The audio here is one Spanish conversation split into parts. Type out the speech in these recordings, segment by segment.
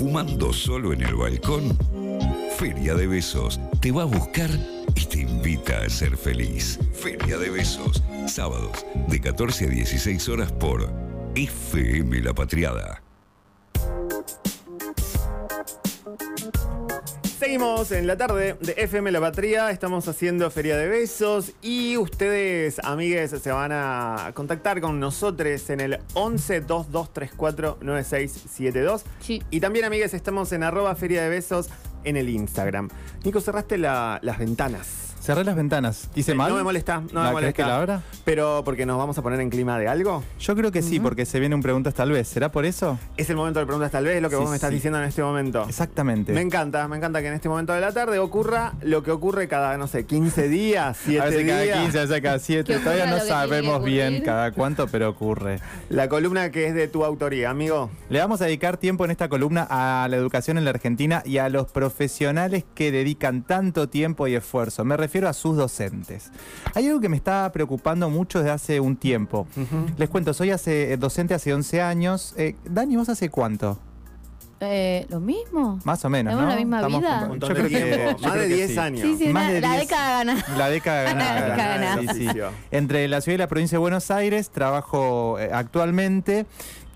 fumando solo en el balcón? Feria de Besos te va a buscar y te invita a ser feliz. Feria de Besos, sábados de 14 a 16 horas por FM La Patriada. Seguimos en la tarde de FM La Patria, estamos haciendo Feria de Besos y ustedes, amigues, se van a contactar con nosotros en el 11 2234 9672. Sí. Y también, amigues, estamos en arroba Feria de Besos en el Instagram. Nico, cerraste la- las ventanas. Cerré las ventanas. ¿Hice mal? No me molesta, no ¿La me molesta. que la abra? Pero porque nos vamos a poner en clima de algo. Yo creo que sí, porque se viene un preguntas tal vez. ¿Será por eso? Es el momento de preguntas tal vez, lo que Sí, vos me estás sí. diciendo en este momento. Exactamente. Me encanta, me encanta que en este momento de la tarde ocurra lo que ocurre cada, no sé, 15 días, 7 a veces días. cada 15, a veces cada 7. Que Todavía no sabemos bien cada cuánto, pero ocurre. La columna que es de tu autoría, amigo. Le vamos a dedicar tiempo en esta columna a la educación en la Argentina y a los profesionales que dedican tanto tiempo y esfuerzo. Me refiero a sus docentes. Hay algo que me está preocupando mucho desde hace un tiempo. Les cuento, soy hace, eh, docente hace 11 años. Eh, Dani, ¿vos hace cuánto? Eh, ¿Lo mismo? Más o menos, ¿Tenemos ¿no? la misma Estamos vida? con- yo creo que- yo más creo de que 10 sí. años. Sí, sí, Más una- de la 10. década gana. La década ganada. La década ganada. Sí, sí. Oficio. Entre la ciudad y la provincia de Buenos Aires trabajo eh, actualmente.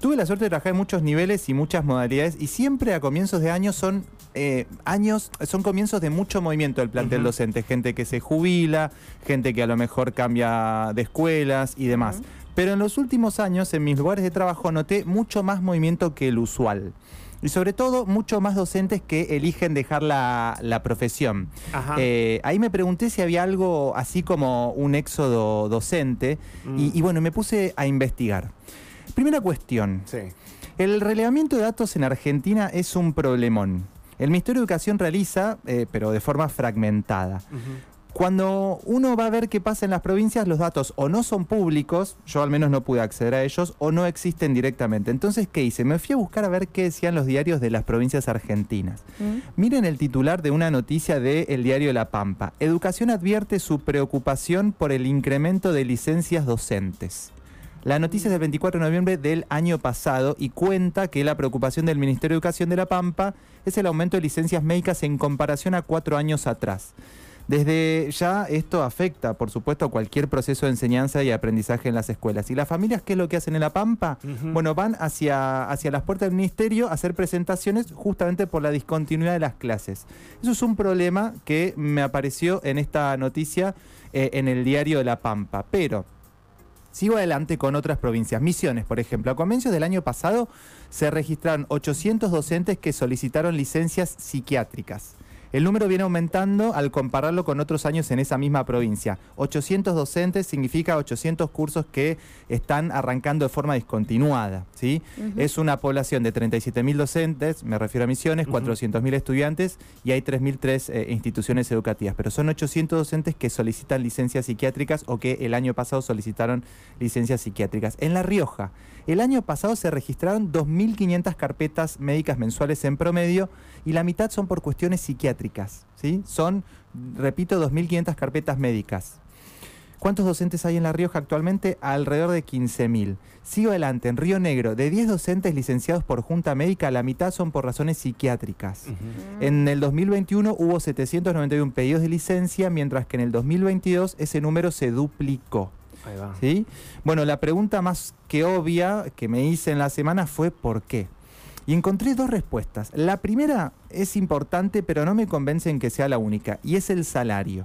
Tuve la suerte de trabajar en muchos niveles y muchas modalidades y siempre a comienzos de año son eh, años, son comienzos de mucho movimiento del plantel docente. Gente que se jubila, gente que a lo mejor cambia de escuelas y demás. Pero en los últimos años en mis lugares de trabajo noté mucho más movimiento que el usual. Y sobre todo mucho más docentes que eligen dejar la, la profesión. Eh, ahí me pregunté si había algo así como un éxodo docente Mm. y, y bueno, me puse a investigar. Primera cuestión, Sí. el relevamiento de datos en Argentina es un problemón. El Ministerio de Educación realiza, eh, pero de forma fragmentada. Cuando uno va a ver qué pasa en las provincias, los datos o no son públicos, yo al menos no pude acceder a ellos, o no existen directamente. Entonces, ¿qué hice? Me fui a buscar a ver qué decían los diarios de las provincias argentinas. ¿Mm? Miren el titular de una noticia de El Diario La Pampa. Educación advierte su preocupación por el incremento de licencias docentes. La noticia es del 24 de noviembre del año pasado y cuenta que la preocupación del Ministerio de Educación de La Pampa es el aumento de licencias médicas en comparación a cuatro años atrás. Desde ya esto afecta, por supuesto, a cualquier proceso de enseñanza y aprendizaje en las escuelas. ¿Y las familias qué es lo que hacen en La Pampa? Bueno, van hacia, hacia las puertas del ministerio a hacer presentaciones justamente por la discontinuidad de las clases. Eso es un problema que me apareció en esta noticia eh, en el diario de La Pampa. Pero Sigo adelante con otras provincias. Misiones, por ejemplo. A comienzos del año pasado se registraron 800 docentes que solicitaron licencias psiquiátricas. El número viene aumentando al compararlo con otros años en esa misma provincia. 800 docentes significa 800 cursos que están arrancando de forma discontinuada. ¿sí? Es una población de 37.000 docentes, me refiero a misiones, 400.000 estudiantes y hay 3.003 eh, instituciones educativas. Pero son 800 docentes que solicitan licencias psiquiátricas o que el año pasado solicitaron licencias psiquiátricas. En La Rioja, el año pasado se registraron 2.500 carpetas médicas mensuales en promedio y la mitad son por cuestiones psiquiátricas. ¿sí? Son, repito, 2.500 carpetas médicas. ¿Cuántos docentes hay en La Rioja actualmente? Alrededor de 15.000. Sigo adelante, en Río Negro, de 10 docentes licenciados por Junta Médica, la mitad son por razones psiquiátricas. En el 2021 hubo 791 pedidos de licencia, mientras que en el 2022 ese número se duplicó. ¿Sí? Bueno, la pregunta más que obvia que me hice en la semana fue ¿por qué? Y encontré dos respuestas. La primera es importante, pero no me convence en que sea la única, y es el salario.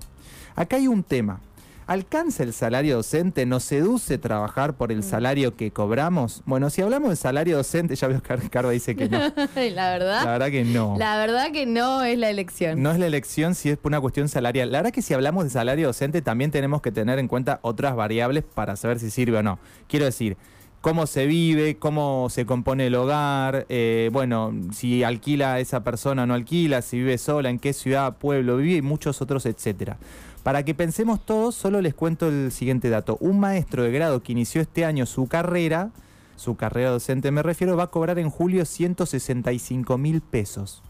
Acá hay un tema. ¿Alcanza el salario docente? ¿Nos seduce trabajar por el salario que cobramos? Bueno, si hablamos de salario docente, ya veo que Carva dice que no. la verdad. La verdad que no. La verdad que no es la elección. No es la elección si es por una cuestión salarial. La verdad que si hablamos de salario docente también tenemos que tener en cuenta otras variables para saber si sirve o no. Quiero decir, cómo se vive, cómo se compone el hogar, eh, bueno, si alquila a esa persona o no alquila, si vive sola, en qué ciudad, pueblo vive y muchos otros, etcétera. Para que pensemos todos, solo les cuento el siguiente dato. Un maestro de grado que inició este año su carrera, su carrera docente me refiero, va a cobrar en julio 165 mil pesos.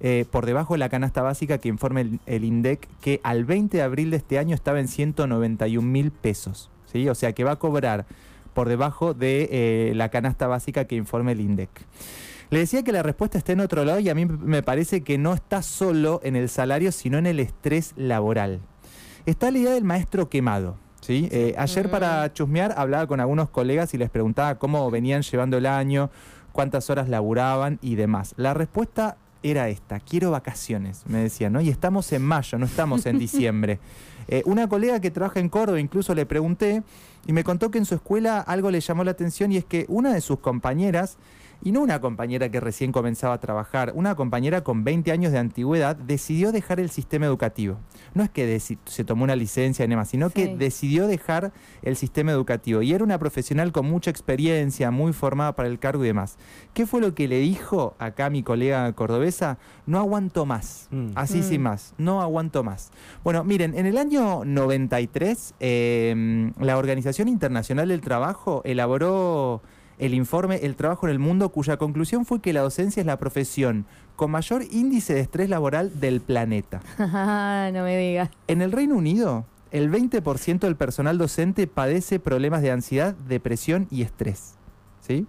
eh, por debajo de la canasta básica que informa el, INDEC, que al 20 de abril de este año estaba en 191 mil pesos. ¿sí? O sea que va a cobrar por debajo de eh, la canasta básica que informa el INDEC. Le decía que la respuesta está en otro lado y a mí me parece que no está solo en el salario, sino en el estrés laboral. Está la idea del maestro quemado. ¿sí? Eh, ayer para chusmear hablaba con algunos colegas y les preguntaba cómo venían llevando el año, cuántas horas laburaban y demás. La respuesta era esta, quiero vacaciones, me decían, ¿no? Y estamos en mayo, no estamos en diciembre. Eh, una colega que trabaja en Córdoba, incluso le pregunté, y me contó que en su escuela algo le llamó la atención y es que una de sus compañeras y no una compañera que recién comenzaba a trabajar, una compañera con 20 años de antigüedad decidió dejar el sistema educativo. No es que se tomó una licencia y demás, sino que decidió dejar el sistema educativo. Y era una profesional con mucha experiencia, muy formada para el cargo y demás. ¿Qué fue lo que le dijo acá mi colega cordobesa? No aguanto más. Mm. Así sin mm. más. No aguanto más. Bueno, miren, en el año 93, em, la Organización Internacional del Trabajo elaboró el informe El trabajo en el mundo, cuya conclusión fue que la docencia es la profesión con mayor índice de estrés laboral del planeta. no me digas. En el Reino Unido, el 20% del personal docente padece problemas de ansiedad, depresión y estrés. ¿Sí?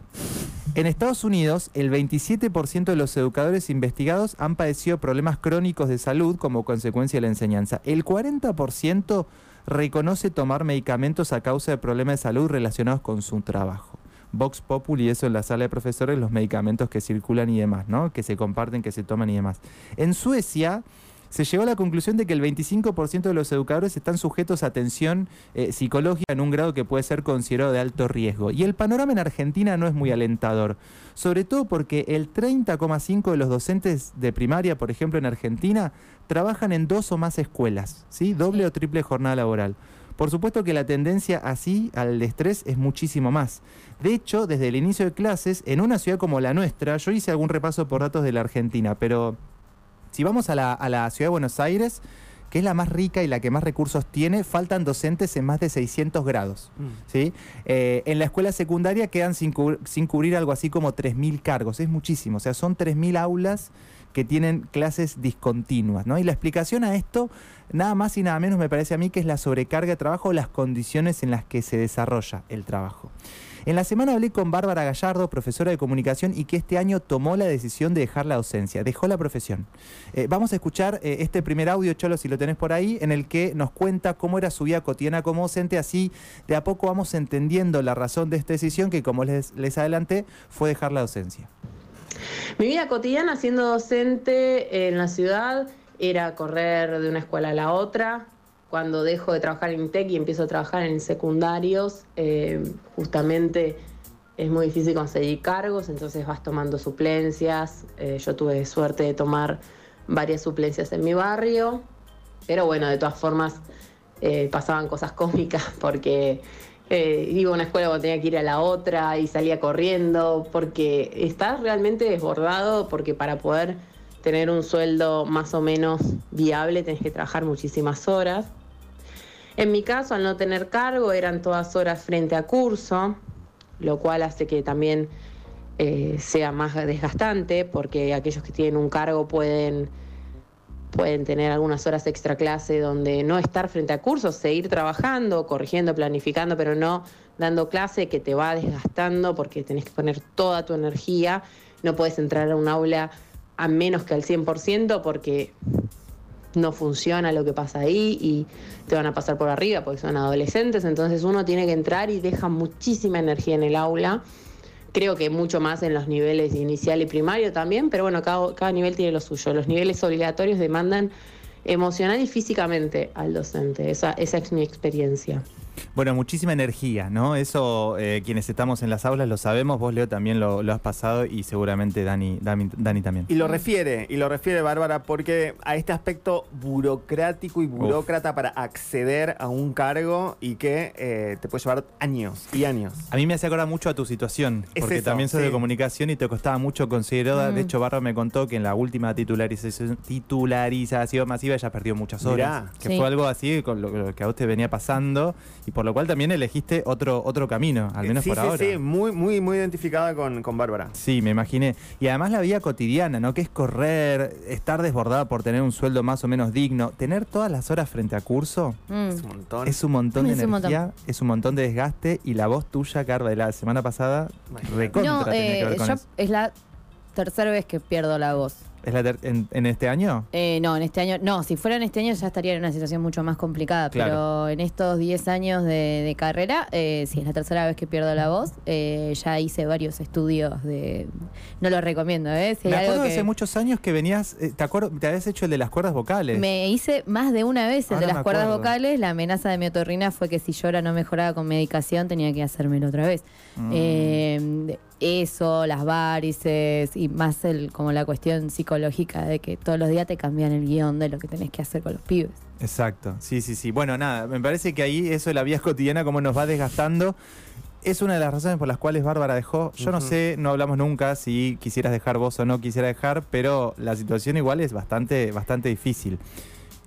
En Estados Unidos, el 27% de los educadores investigados han padecido problemas crónicos de salud como consecuencia de la enseñanza. El 40% reconoce tomar medicamentos a causa de problemas de salud relacionados con su trabajo. Vox Populi, eso en la sala de profesores, los medicamentos que circulan y demás, ¿no? Que se comparten, que se toman y demás. En Suecia se llegó a la conclusión de que el 25% de los educadores están sujetos a atención eh, psicológica en un grado que puede ser considerado de alto riesgo. Y el panorama en Argentina no es muy alentador, sobre todo porque el 30,5% de los docentes de primaria, por ejemplo, en Argentina, trabajan en dos o más escuelas, ¿sí? Doble o triple jornada laboral. Por supuesto que la tendencia así al estrés es muchísimo más. De hecho, desde el inicio de clases, en una ciudad como la nuestra, yo hice algún repaso por datos de la Argentina, pero si vamos a la, ciudad de Buenos Aires, que es la más rica y la que más recursos tiene, faltan docentes en más de 600 grados. Mm. ¿sí? Eh, en la escuela secundaria quedan sin, sin cubrir algo así como 3.000 cargos. Es muchísimo. O sea, son 3.000 aulas que tienen clases discontinuas. ¿no? Y la explicación a esto, nada más y nada menos me parece a mí que es la sobrecarga de trabajo o las condiciones en las que se desarrolla el trabajo. En la semana hablé con Bárbara Gallardo, profesora de comunicación, y que este año tomó la decisión de dejar la docencia, dejó la profesión. Eh, vamos a escuchar eh, este primer audio, Cholo, si lo tenés por ahí, en el que nos cuenta cómo era su vida cotidiana como docente, así de a poco vamos entendiendo la razón de esta decisión, que como les, les adelanté, fue dejar la docencia. Mi vida cotidiana siendo docente en la ciudad era correr de una escuela a la otra. Cuando dejo de trabajar en INTEC y empiezo a trabajar en secundarios, eh, justamente es muy difícil conseguir cargos, entonces vas tomando suplencias. Eh, yo tuve suerte de tomar varias suplencias en mi barrio, pero bueno, de todas formas eh, pasaban cosas cómicas porque eh, iba a una escuela cuando tenía que ir a la otra y salía corriendo, porque estás realmente desbordado, porque para poder tener un sueldo más o menos viable tenés que trabajar muchísimas horas. En mi caso, al no tener cargo, eran todas horas frente a curso, lo cual hace que también eh, sea más desgastante, porque aquellos que tienen un cargo pueden pueden tener algunas horas extra clase donde no estar frente a cursos, seguir trabajando, corrigiendo, planificando, pero no dando clase que te va desgastando porque tenés que poner toda tu energía, no puedes entrar a un aula a menos que al 100% porque no funciona lo que pasa ahí y te van a pasar por arriba porque son adolescentes, entonces uno tiene que entrar y deja muchísima energía en el aula creo que mucho más en los niveles inicial y primario también, pero bueno, cada, nivel tiene lo suyo. Los niveles obligatorios demandan emocional y físicamente al docente. Esa, esa es mi experiencia. Bueno, muchísima energía, ¿no? Eso eh, quienes estamos en las aulas lo sabemos, vos Leo también lo, has pasado y seguramente Dani, Dani, también. Y lo refiere, y lo refiere Bárbara, porque a este aspecto burocrático y burócrata para acceder a un cargo y que eh, te puede llevar años y años. A mí me hace acordar mucho a tu situación, porque también soy de comunicación y te costaba mucho conseguir De mm. hecho, Bárbara me contó que en la última titularización, titularización masiva ella perdió muchas horas. que fue algo así con lo, que a usted venía pasando y por lo cual también elegiste otro, otro camino, al menos por ahora. Sí, sí, muy, muy, muy identificada con, con Bárbara. Sí, me imaginé. Y además la vida cotidiana, ¿no? Que es correr, estar desbordada por tener un sueldo más o menos digno, tener todas las horas frente a curso. Mm. Es un montón. Es un montón de energía, es un montón de desgaste y la voz tuya, Carla, de la semana pasada, recontra no, eh, yo, Es la tercera vez que pierdo la voz. ¿Es la ter- en, en este año? Eh, no, en este año, no, si fuera en este año ya estaría en una situación mucho más complicada, Claro. pero en estos 10 años de, de carrera, eh, si es la tercera vez que pierdo la voz, eh, ya hice varios estudios de... No los recomiendo, ¿eh? Si Me acuerdo que- hace muchos años que venías, eh, te acuerdo, te habías hecho el de las cuerdas vocales. Me hice más de una vez el Ahora de las cuerdas vocales. La amenaza de mi otorrina fue que si yo ahora no mejoraba con medicación tenía que hacérmelo otra vez. Mm. Eso, las varices y más el, como la cuestión psicológica de que todos los días te cambian el guion de lo que tenés que hacer con los pibes. Exacto, sí, sí, sí. Bueno, nada, me parece que ahí eso de la vida cotidiana, como nos va desgastando, es una de las razones por las cuales Bárbara dejó. Yo no sé, no hablamos nunca si quisieras dejar vos o no quisiera dejar, pero la situación igual es bastante, bastante difícil.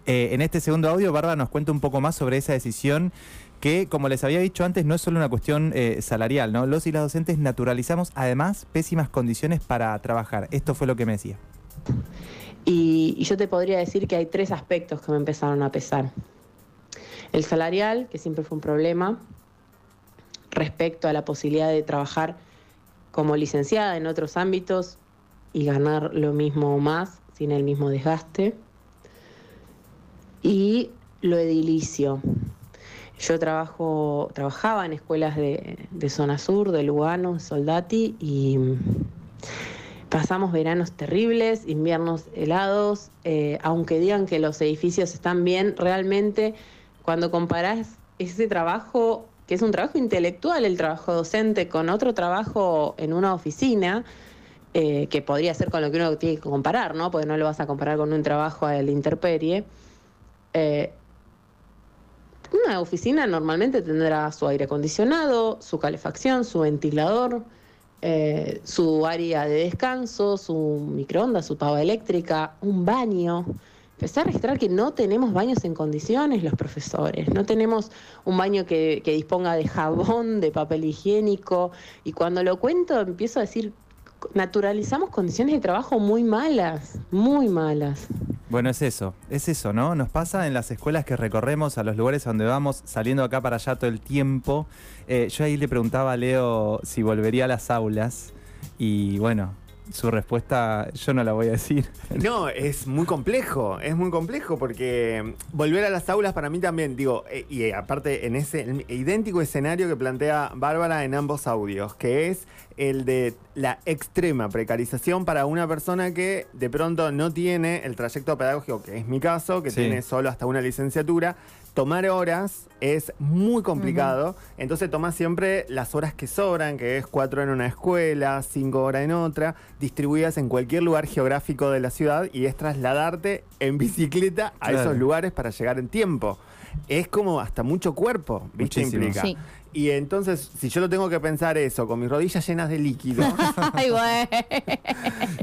Eh, en este segundo audio, Bárbara nos cuenta un poco más sobre esa decisión que, como les había dicho antes, no es solo una cuestión eh, salarial, ¿no? Los y las docentes naturalizamos además pésimas condiciones para trabajar. Esto fue lo que me decía. Y, y yo te podría decir que hay tres aspectos que me empezaron a pesar. El salarial, que siempre fue un problema, respecto a la posibilidad de trabajar como licenciada en otros ámbitos y ganar lo mismo o más sin el mismo desgaste. Y lo edilicio. Yo trabajo, trabajaba en escuelas de, zona sur, de Lugano, Soldati, y pasamos veranos terribles, inviernos helados, eh, aunque digan que los edificios están bien, realmente cuando comparás ese trabajo, que es un trabajo intelectual, el trabajo docente, con otro trabajo en una oficina, eh, que podría ser con lo que uno tiene que comparar, ¿no? Porque no lo vas a comparar con un trabajo a la intemperie. Eh, una oficina normalmente tendrá su aire acondicionado, su calefacción, su ventilador, eh, su área de descanso, su microondas, su pava eléctrica, un baño. Empecé a registrar que no tenemos baños en condiciones los profesores, no tenemos un baño que, que disponga de jabón, de papel higiénico, y cuando lo cuento empiezo a decir, naturalizamos condiciones de trabajo muy malas, muy malas. Bueno, es eso, es eso, ¿no? Nos pasa en las escuelas que recorremos, a los lugares donde vamos, saliendo acá para allá todo el tiempo. Eh, yo ahí le preguntaba a Leo si volvería a las aulas y bueno, su respuesta yo no la voy a decir. No, es muy complejo, es muy complejo porque volver a las aulas para mí también, digo, eh, y eh, aparte en ese idéntico escenario que plantea Bárbara en ambos audios, que es el de la extrema precarización para una persona que de pronto no tiene el trayecto pedagógico, que es mi caso, que Sí. tiene solo hasta una licenciatura. Tomar horas es muy complicado, entonces toma siempre las horas que sobran, que es cuatro en una escuela, cinco horas en otra, distribuidas en cualquier lugar geográfico de la ciudad y es trasladarte en bicicleta a Claro. esos lugares para llegar en tiempo. Es como hasta mucho cuerpo, ¿viste? Muchísimo. Implica. Sí. Y entonces, si yo lo tengo que pensar eso, con mis rodillas llenas de líquido, Ay, bueno.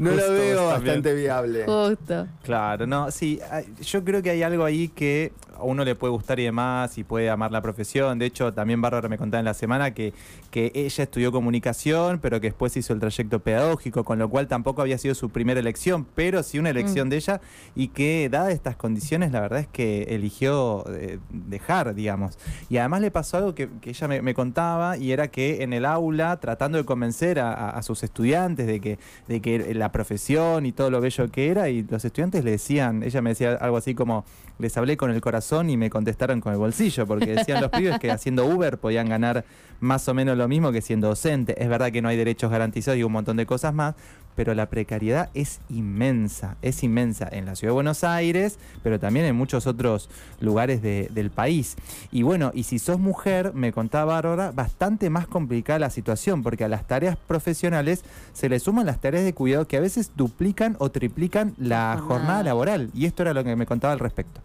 no lo veo también. bastante viable. Justo. Claro, no, sí, yo creo que hay algo ahí que a uno le puede gustar y demás y puede amar la profesión. De hecho, también Bárbara me contaba en la semana que, que ella estudió comunicación, pero que después hizo el trayecto pedagógico, con lo cual tampoco había sido su primera elección, pero sí una elección de ella y que, dadas estas condiciones, la verdad es que eligió eh, dejar, digamos. Y además le pasó algo que, que ella me, me contaba y era que en el aula, tratando de convencer a, a- a sus estudiantes de que, de que la profesión y todo lo bello que era, y los estudiantes le decían, ella me decía algo así como, les hablé con el corazón y me contestaron con el bolsillo, porque decían los pibes que haciendo Uber podían ganar más o menos lo mismo que siendo docente. Es verdad que no hay derechos garantizados y un montón de cosas más, pero la precariedad es inmensa, es inmensa en la ciudad de Buenos Aires, pero también en muchos otros lugares de- del país. Y bueno, y si sos mujer, me contaba Bárbara, bastante más complicada la situación, porque a las tareas profesionales se le suman las tareas de cuidado que a veces duplican o triplican la Jornada. jornada laboral. Y esto era lo que me contaba al respecto.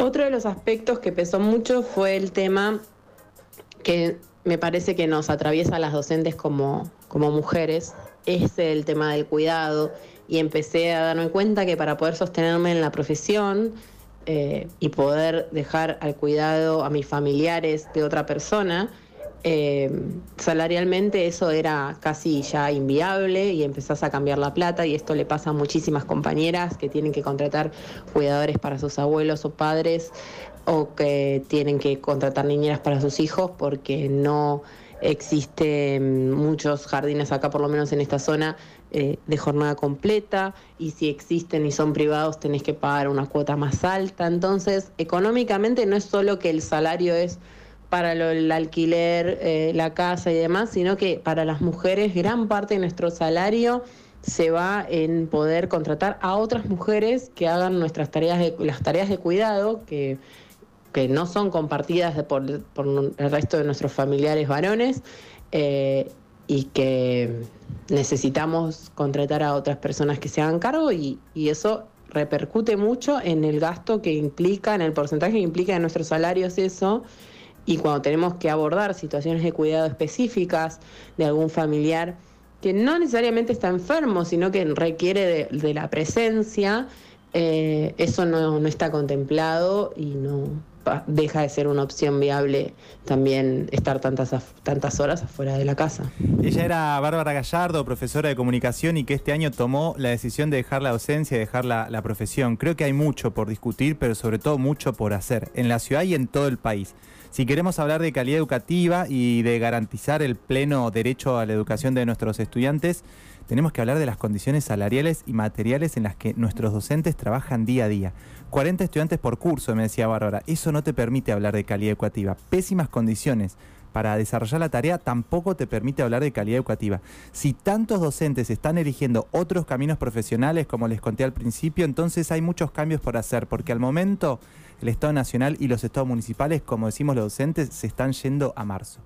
Otro de los aspectos que pesó mucho fue el tema que me parece que nos atraviesa a las docentes como, como mujeres, es el tema del cuidado. Y empecé a darme cuenta que para poder sostenerme en la profesión eh, y poder dejar al cuidado a mis familiares de otra persona, eh, salarialmente eso era casi ya inviable y empezás a cambiar la plata y esto le pasa a muchísimas compañeras que tienen que contratar cuidadores para sus abuelos o padres o que tienen que contratar niñeras para sus hijos porque no existen muchos jardines acá, por lo menos en esta zona, eh, de jornada completa y si existen y son privados tenés que pagar una cuota más alta. Entonces, económicamente no es solo que el salario es para el alquiler, eh, la casa y demás, sino que para las mujeres gran parte de nuestro salario se va en poder contratar a otras mujeres que hagan nuestras tareas de, las tareas de cuidado que, que no son compartidas por, el resto de nuestros familiares varones eh, y que necesitamos contratar a otras personas que se hagan cargo y, eso repercute mucho en el gasto que implica, en el porcentaje que implica en nuestros salarios eso y cuando tenemos que abordar situaciones de cuidado específicas de algún familiar que no necesariamente está enfermo, sino que requiere de, la presencia, eh, eso no, está contemplado y no deja de ser una opción viable también estar tantas, tantas horas afuera de la casa. Ella era Bárbara Gallardo, profesora de comunicación y que este año tomó la decisión de dejar la docencia y dejar la, la profesión. Creo que hay mucho por discutir, pero sobre todo mucho por hacer, en la ciudad y en todo el país. Si queremos hablar de calidad educativa y de garantizar el pleno derecho a la educación de nuestros estudiantes, tenemos que hablar de las condiciones salariales y materiales en las que nuestros docentes trabajan día a día. 40 estudiantes por curso, me decía Bárbara. Eso no te permite hablar de calidad educativa. Pésimas condiciones para desarrollar la tarea tampoco te permite hablar de calidad educativa. Si tantos docentes están eligiendo otros caminos profesionales, como les conté al principio, entonces hay muchos cambios por hacer, porque al momento el Estado Nacional y los estados municipales, como decimos los docentes, se están yendo a marzo.